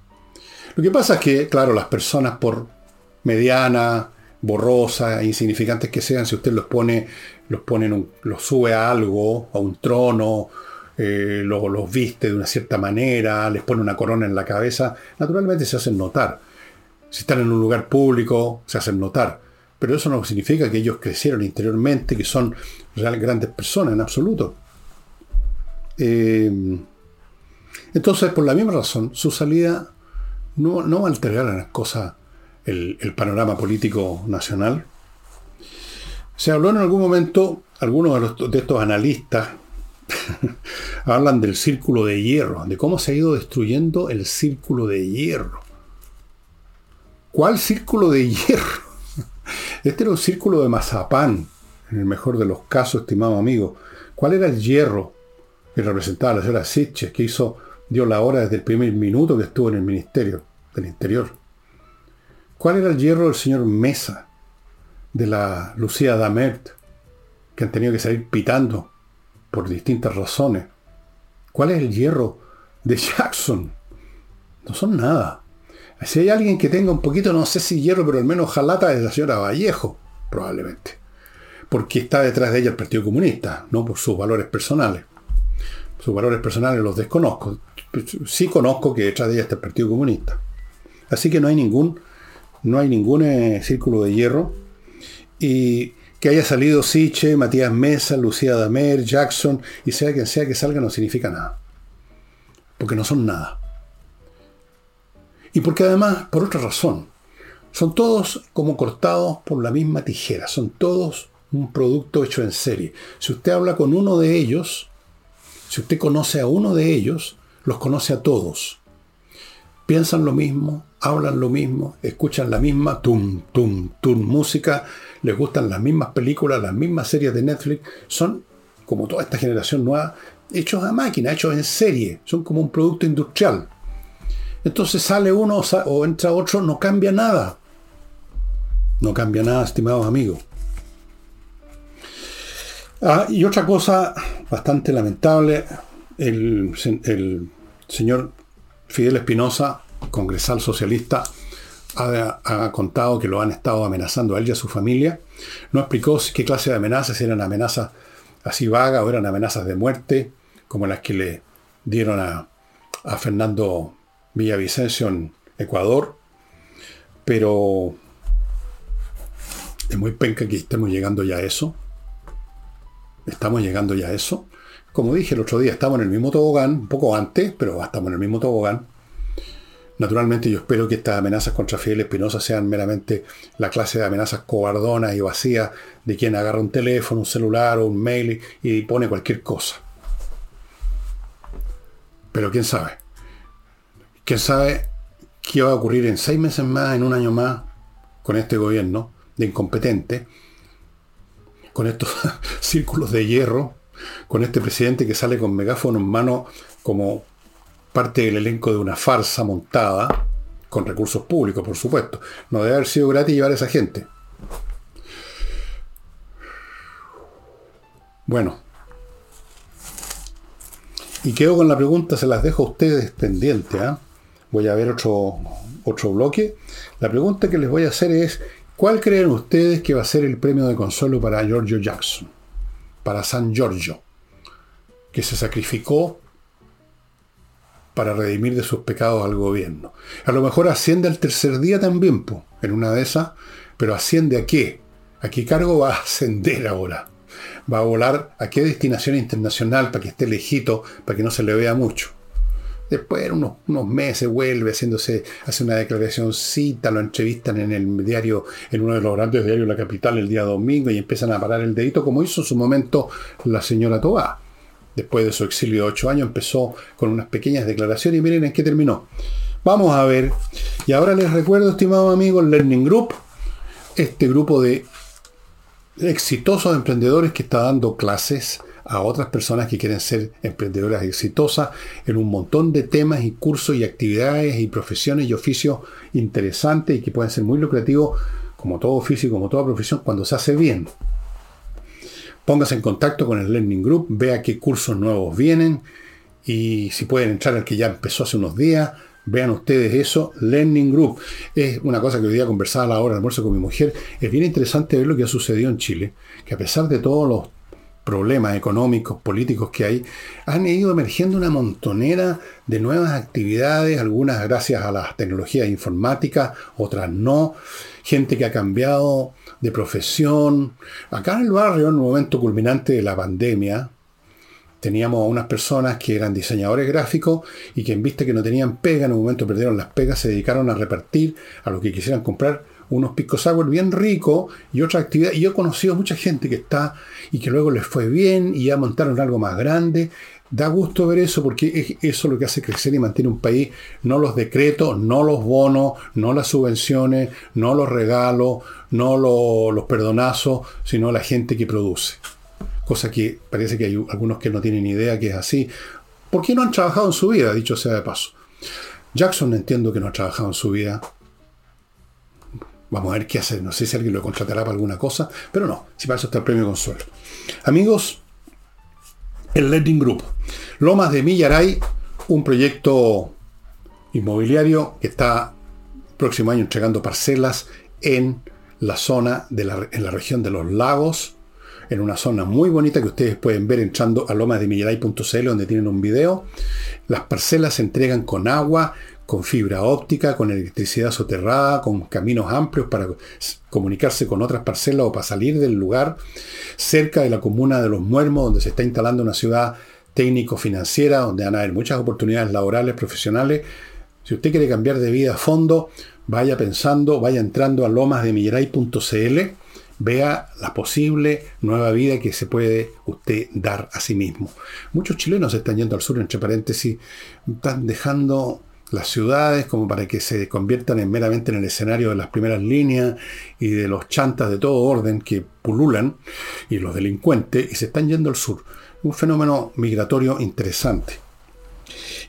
Speaker 1: Lo que pasa es que, claro, las personas por mediana, borrosas, e insignificantes que sean, si usted los pone, los pone, un, los sube a algo, a un trono, eh, los viste de una cierta manera, les pone una corona en la cabeza, naturalmente se hacen notar. Si están en un lugar público, se hacen notar. Pero eso no significa que ellos crecieron interiormente, que son real grandes personas en absoluto. Eh, entonces, por la misma razón, su salida no, no va a alterar las cosas, el, panorama político nacional. Se habló en algún momento, algunos de estos analistas hablan del círculo de hierro, de cómo se ha ido destruyendo el círculo de hierro. ¿Cuál círculo de hierro? Este era un círculo de mazapán, en el mejor de los casos, estimado amigo. ¿Cuál era el hierro que representaba la señora Sitches, que hizo, dio la hora desde el primer minuto que estuvo en el Ministerio del Interior? ¿Cuál era el hierro del señor Mesa, de la Lucía Damert, que han tenido que salir pitando por distintas razones? ¿Cuál es el hierro de Jackson? No son nada. Si hay alguien que tenga un poquito, no sé si hierro, pero al menos jalata es la señora Vallejo, probablemente. Porque está detrás de ella el Partido Comunista, no por sus valores personales. Sus valores personales los desconozco. Sí conozco que detrás de ella está el Partido Comunista. Así que no hay ningún, no hay ningún eh, círculo de hierro. Y que haya salido Siche, Matías Mesa, Lucía Damer, Jackson, y sea quien sea que salga, no significa nada. Porque no son nada. Y porque además, por otra razón, son todos como cortados por la misma tijera, son todos un producto hecho en serie. Si usted habla con uno de ellos, si usted conoce a uno de ellos, los conoce a todos. Piensan lo mismo, hablan lo mismo, escuchan la misma tum, tum, tum música, les gustan las mismas películas, las mismas series de Netflix. Son, como toda esta generación nueva, hechos a máquina, hechos en serie. Son como un producto industrial. Entonces sale uno o entra otro, no cambia nada. No cambia nada, estimados amigos. Ah, y otra cosa bastante lamentable, el, señor Fidel Espinosa, congresal socialista, ha, contado que lo han estado amenazando a él y a su familia. No explicó qué clase de amenazas, eran amenazas así vagas o eran amenazas de muerte, como las que le dieron a, a Fernando Villavicencio en Ecuador, pero es muy penca que estemos llegando ya a eso. Estamos llegando ya a eso. Como dije el otro día, estamos en el mismo tobogán, un poco antes, pero estamos en el mismo tobogán. Naturalmente yo espero que estas amenazas contra Fidel Espinosa sean meramente la clase de amenazas cobardonas y vacías de quien agarra un teléfono, un celular o un mail y pone cualquier cosa. Pero quién sabe. ¿Quién sabe qué va a ocurrir en seis meses más, en un año más, con este gobierno de incompetente, con estos círculos de hierro, con este presidente que sale con megáfono en mano como parte del elenco de una farsa montada, con recursos públicos, por supuesto. No debe haber sido gratis llevar a esa gente. Bueno. Y quedo con la pregunta, se las dejo a ustedes pendiente. ¿ah? voy a ver otro, otro bloque. La pregunta que les voy a hacer es, ¿cuál creen ustedes que va a ser el premio de consuelo para Giorgio Jackson? Para San Giorgio, que se sacrificó para redimir de sus pecados al gobierno. A lo mejor asciende al tercer día también, en una de esas, pero asciende a qué? ¿A qué cargo va a ascender ahora? ¿Va a volar a qué destinación internacional para que esté lejito, para que no se le vea mucho? Después, unos, unos meses, vuelve haciéndose, hace una declaración, cita, lo entrevistan en el diario, en uno de los grandes diarios de la capital el día domingo y empiezan a parar el dedito, como hizo en su momento la señora Tobá. Después de su exilio de ocho años, empezó con unas pequeñas declaraciones y miren en qué terminó. Vamos a ver. Y ahora les recuerdo, estimados amigos, Learning Group, este grupo de exitosos emprendedores que está dando clases a otras personas que quieren ser emprendedoras exitosas en un montón de temas y cursos y actividades y profesiones y oficios interesantes y que pueden ser muy lucrativos como todo oficio y como toda profesión cuando se hace bien. Póngase en contacto con el Learning Group, vea qué cursos nuevos vienen y si pueden entrar al que ya empezó hace unos días, Vean ustedes eso, Learning Group. Es una cosa que hoy día conversaba a la hora de almuerzo con mi mujer. Es bien interesante ver lo que ha sucedido en Chile, que a pesar de todos los problemas económicos, políticos que hay, han ido emergiendo una montonera de nuevas actividades, algunas gracias a las tecnologías informáticas, otras no. Gente que ha cambiado de profesión. Acá en el barrio, en un momento culminante de la pandemia, teníamos a unas personas que eran diseñadores gráficos y que en vista que no tenían pega, en un momento perdieron las pegas, se dedicaron a repartir a lo que quisieran comprar unos pisco sour bien ricos y otra actividad. Y yo he conocido mucha gente que está y que luego les fue bien y ya montaron algo más grande. Da gusto ver eso porque eso es lo que hace crecer y mantiene un país, no los decretos, no los bonos, no las subvenciones, no los regalos, no los perdonazos, sino la gente que produce. Cosa que parece que hay algunos que no tienen idea que es así. ¿Por qué no han trabajado en su vida, dicho sea de paso? Jackson entiendo que no ha trabajado en su vida. Vamos a ver qué hacer. No sé si alguien lo contratará para alguna cosa, pero no, si para eso está el premio Consuelo. Amigos, el Lending Group. Lomas de Millaray, un proyecto inmobiliario que está próximo año entregando parcelas en la zona de la, en la región de los lagos, en una zona muy bonita que ustedes pueden ver entrando a lomasdemillaray.cl donde tienen un video. Las parcelas se entregan con agua, con fibra óptica, con electricidad soterrada, con caminos amplios para comunicarse con otras parcelas o para salir del lugar, cerca de la comuna de Los Muermos, donde se está instalando una ciudad técnico-financiera, donde van a haber muchas oportunidades laborales, profesionales. Si usted quiere cambiar de vida a fondo, vaya pensando, vaya entrando a lomasdemillaray.cl, vea la posible nueva vida que se puede usted dar a sí mismo. Muchos chilenos están yendo al sur, entre paréntesis, están dejando las ciudades como para que se conviertan en meramente en el escenario de las primeras líneas y de los chantas de todo orden que pululan y los delincuentes y se están yendo al sur. Un fenómeno migratorio interesante.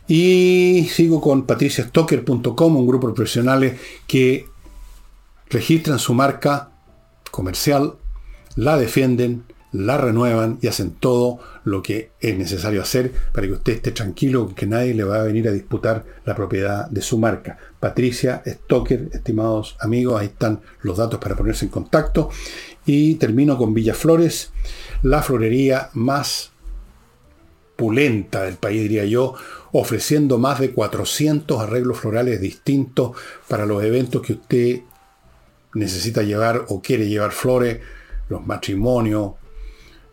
Speaker 1: Y sigo con patriciastocker.com, un grupo de profesionales que registran su marca comercial, la defienden, la renuevan y hacen todo lo que es necesario hacer para que usted esté tranquilo, que nadie le va a venir a disputar la propiedad de su marca. Patricia Stoker, estimados amigos, ahí están los datos para ponerse en contacto. Y termino con Villaflores, la florería más pulenta del país, diría yo, ofreciendo más de 400 arreglos florales distintos para los eventos que usted necesita llevar o quiere llevar flores, los matrimonios,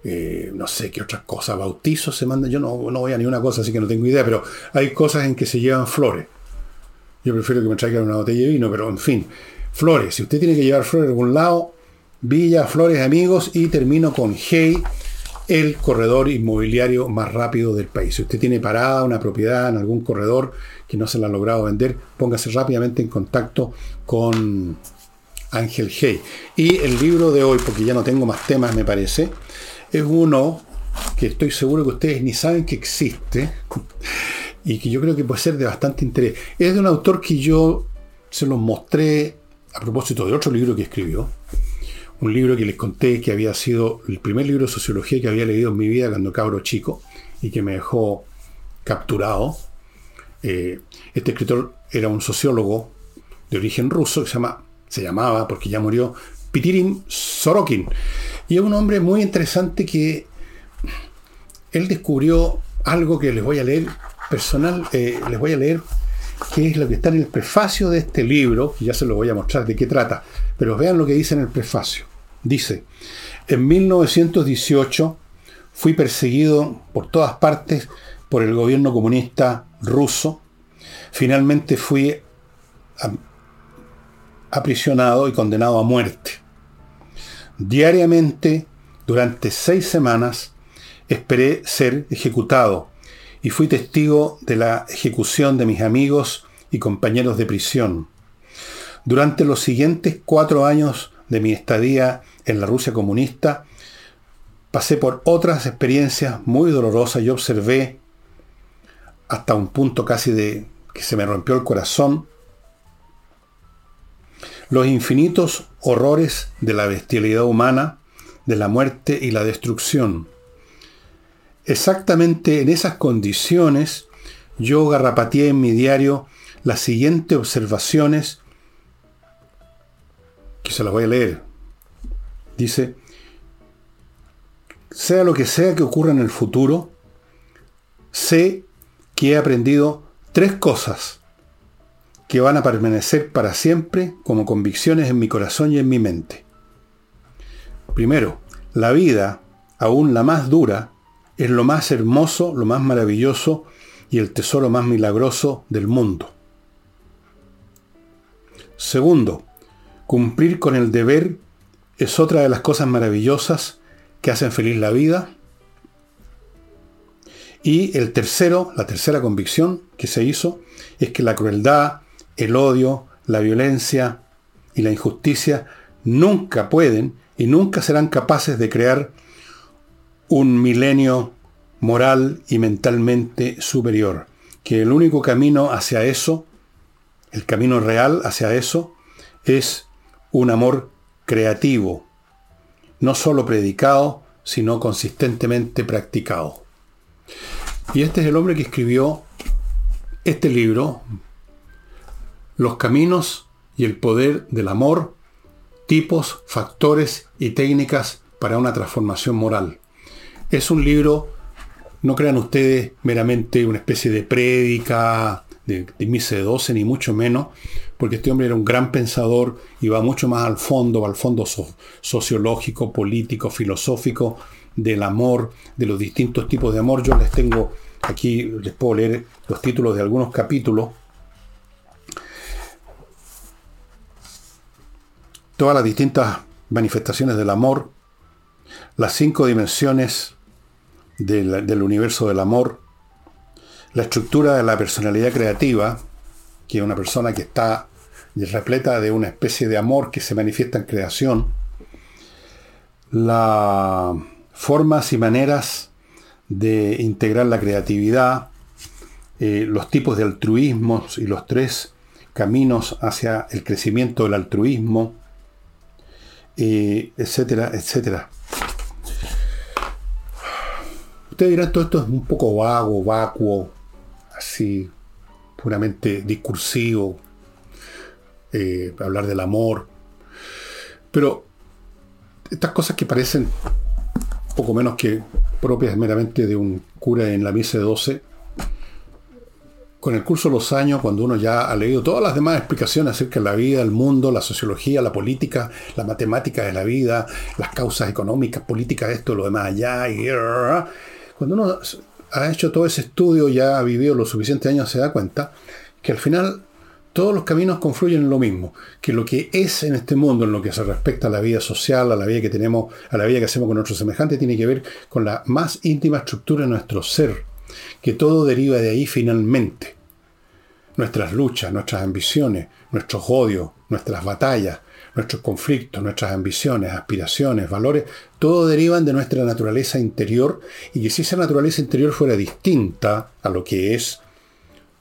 Speaker 1: eh, no sé qué otras cosas, bautizos se mandan, yo no, no voy a ni una cosa, así que no tengo idea, pero hay cosas en que se llevan flores. Yo prefiero que me traigan una botella de vino, pero en fin, flores. Si usted tiene que llevar flores a algún lado, Villa, Flores, amigos, y termino con Hey, el corredor inmobiliario más rápido del país. Si usted tiene parada una propiedad en algún corredor que no se la ha logrado vender, póngase rápidamente en contacto con Ángel Hey. Y el libro de hoy, porque ya no tengo más temas, me parece, es uno que estoy seguro que ustedes ni saben que existe y que yo creo que puede ser de bastante interés. Es de un autor que yo se los mostré a propósito de otro libro que escribió. Un libro que les conté que había sido el primer libro de sociología que había leído en mi vida cuando cabro chico y que me dejó capturado. Eh, este escritor era un sociólogo de origen ruso que se, llama, se llamaba, porque ya murió, Pitirin Sorokin. Y es un hombre muy interesante que él descubrió algo que les voy a leer personal, eh, les voy a leer, que es lo que está en el prefacio de este libro, que ya se lo voy a mostrar de qué trata, pero vean lo que dice en el prefacio. Dice, en 1918 fui perseguido por todas partes por el gobierno comunista ruso. Finalmente fui aprisionado y condenado a muerte. Diariamente, durante seis semanas, esperé ser ejecutado y fui testigo de la ejecución de mis amigos y compañeros de prisión. Durante los siguientes cuatro años de mi estadía en la Rusia comunista, pasé por otras experiencias muy dolorosas y observé, hasta un punto casi de que se me rompió el corazón, los infinitos horrores de la bestialidad humana, de la muerte y la destrucción. Exactamente en esas condiciones yo garrapateé en mi diario las siguientes observaciones que se las voy a leer. Dice, sea lo que sea que ocurra en el futuro, sé que he aprendido tres cosas que van a permanecer para siempre como convicciones en mi corazón y en mi mente. Primero, la vida, aún la más dura, es lo más hermoso, lo más maravilloso y el tesoro más milagroso del mundo. Segundo, cumplir con el deber es otra de las cosas maravillosas que hacen feliz la vida. Y el tercero, la tercera convicción que se hizo, es que la crueldad, el odio, la violencia y la injusticia nunca pueden y nunca serán capaces de crear un milenio moral y mentalmente superior. Que el único camino hacia eso, el camino real hacia eso, es un amor creativo, no solo predicado, sino consistentemente practicado. Y este es el hombre que escribió este libro, Los caminos y el poder del amor, tipos, factores y técnicas para una transformación moral. Es un libro, no crean ustedes, meramente una especie de prédica, de, de misa de 12, ni mucho menos, porque este hombre era un gran pensador y va mucho más al fondo, al fondo sociológico, político, filosófico, del amor, de los distintos tipos de amor. Yo les tengo aquí, les puedo leer los títulos de algunos capítulos. Todas las distintas manifestaciones del amor, las cinco dimensiones del, universo del amor, la estructura de la personalidad creativa, que es una persona que está repleta de una especie de amor que se manifiesta en creación, las formas y maneras de integrar la creatividad, eh, los tipos de altruismo y los tres caminos hacia el crecimiento del altruismo, etcétera, etcétera. Ustedes dirán, todo esto es un poco vago, vacuo, así, puramente discursivo, eh, hablar del amor. Pero estas cosas que parecen poco menos que propias meramente de un cura en la misa de 12, con el curso de los años, cuando uno ya ha leído todas las demás explicaciones acerca de la vida, el mundo, la sociología, la política, la matemática de la vida, las causas económicas, políticas, esto, lo demás allá, y cuando uno ha hecho todo ese estudio, ya ha vivido los suficientes años, se da cuenta que al final todos los caminos confluyen en lo mismo, que lo que es en este mundo, en lo que se respecta a la vida social, a la vida que tenemos, a la vida que hacemos con nuestros semejantes, tiene que ver con la más íntima estructura de nuestro ser, que todo deriva de ahí finalmente. Nuestras luchas, nuestras ambiciones, nuestros odios, nuestras batallas, nuestros conflictos, nuestras ambiciones, aspiraciones, valores, todo derivan de nuestra naturaleza interior y que si esa naturaleza interior fuera distinta a lo que es,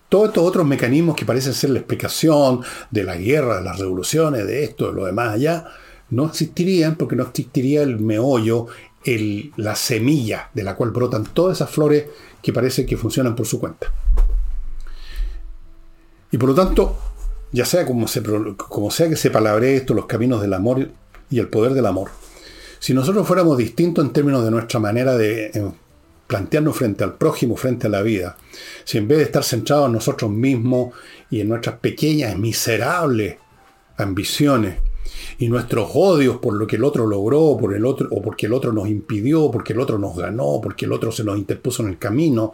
Speaker 1: todos estos otros mecanismos que parecen ser la explicación de la guerra, de las revoluciones, de esto, de lo demás allá, no existirían porque no existiría el meollo, el, la semilla de la cual brotan todas esas flores que parece que funcionan por su cuenta. Y por lo tanto, ya sea como, sea que se palabre esto, los caminos del amor y el poder del amor, si nosotros fuéramos distintos en términos de nuestra manera de plantearnos frente al prójimo, frente a la vida, si en vez de estar centrados en nosotros mismos y en nuestras pequeñas, miserables ambiciones, y nuestros odios por lo que el otro logró, por el otro, o porque el otro nos impidió, porque el otro nos ganó, porque el otro se nos interpuso en el camino.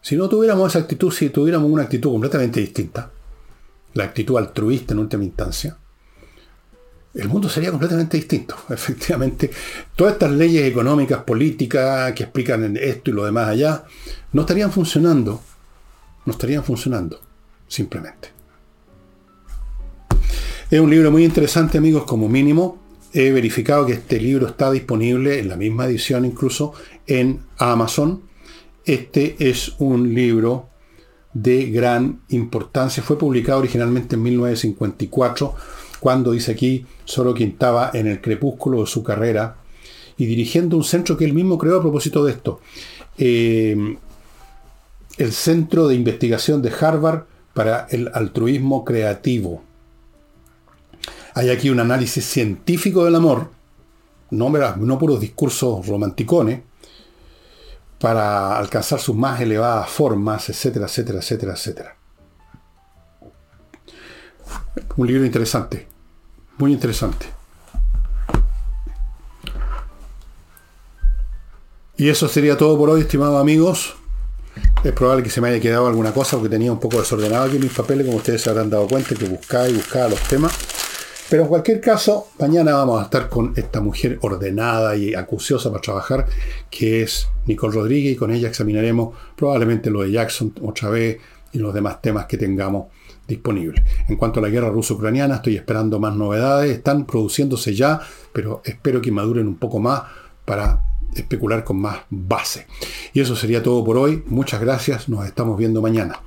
Speaker 1: Si no tuviéramos esa actitud, si tuviéramos una actitud completamente distinta, la actitud altruista en última instancia, el mundo sería completamente distinto. Efectivamente, todas estas leyes económicas, políticas que explican esto y lo demás allá, no estarían funcionando. No estarían funcionando, simplemente. Es un libro muy interesante, amigos, como mínimo. He verificado que este libro está disponible en la misma edición incluso en Amazon. Este es un libro de gran importancia. Fue publicado originalmente en 1954, cuando dice aquí, solo quien estaba en el crepúsculo de su carrera y dirigiendo un centro que él mismo creó a propósito de esto. Eh, el Centro de Investigación de Harvard para el Altruismo Creativo. Hay aquí un análisis científico del amor, no, no puros discursos romanticones, para alcanzar sus más elevadas formas, etcétera, etcétera, etcétera, etcétera. Un libro interesante, muy interesante. Y eso sería todo por hoy, estimados amigos. Es probable que se me haya quedado alguna cosa porque tenía un poco desordenado aquí mis papeles, como ustedes se habrán dado cuenta, que buscaba y buscaba los temas. Pero en cualquier caso, mañana vamos a estar con esta mujer ordenada y acuciosa para trabajar, que es Nicole Rodríguez, y con ella examinaremos probablemente lo de Jackson otra vez y los demás temas que tengamos disponibles. En cuanto a la guerra ruso-ucraniana, estoy esperando más novedades, están produciéndose ya, pero espero que maduren un poco más para especular con más base. Y eso sería todo por hoy. Muchas gracias, nos estamos viendo mañana.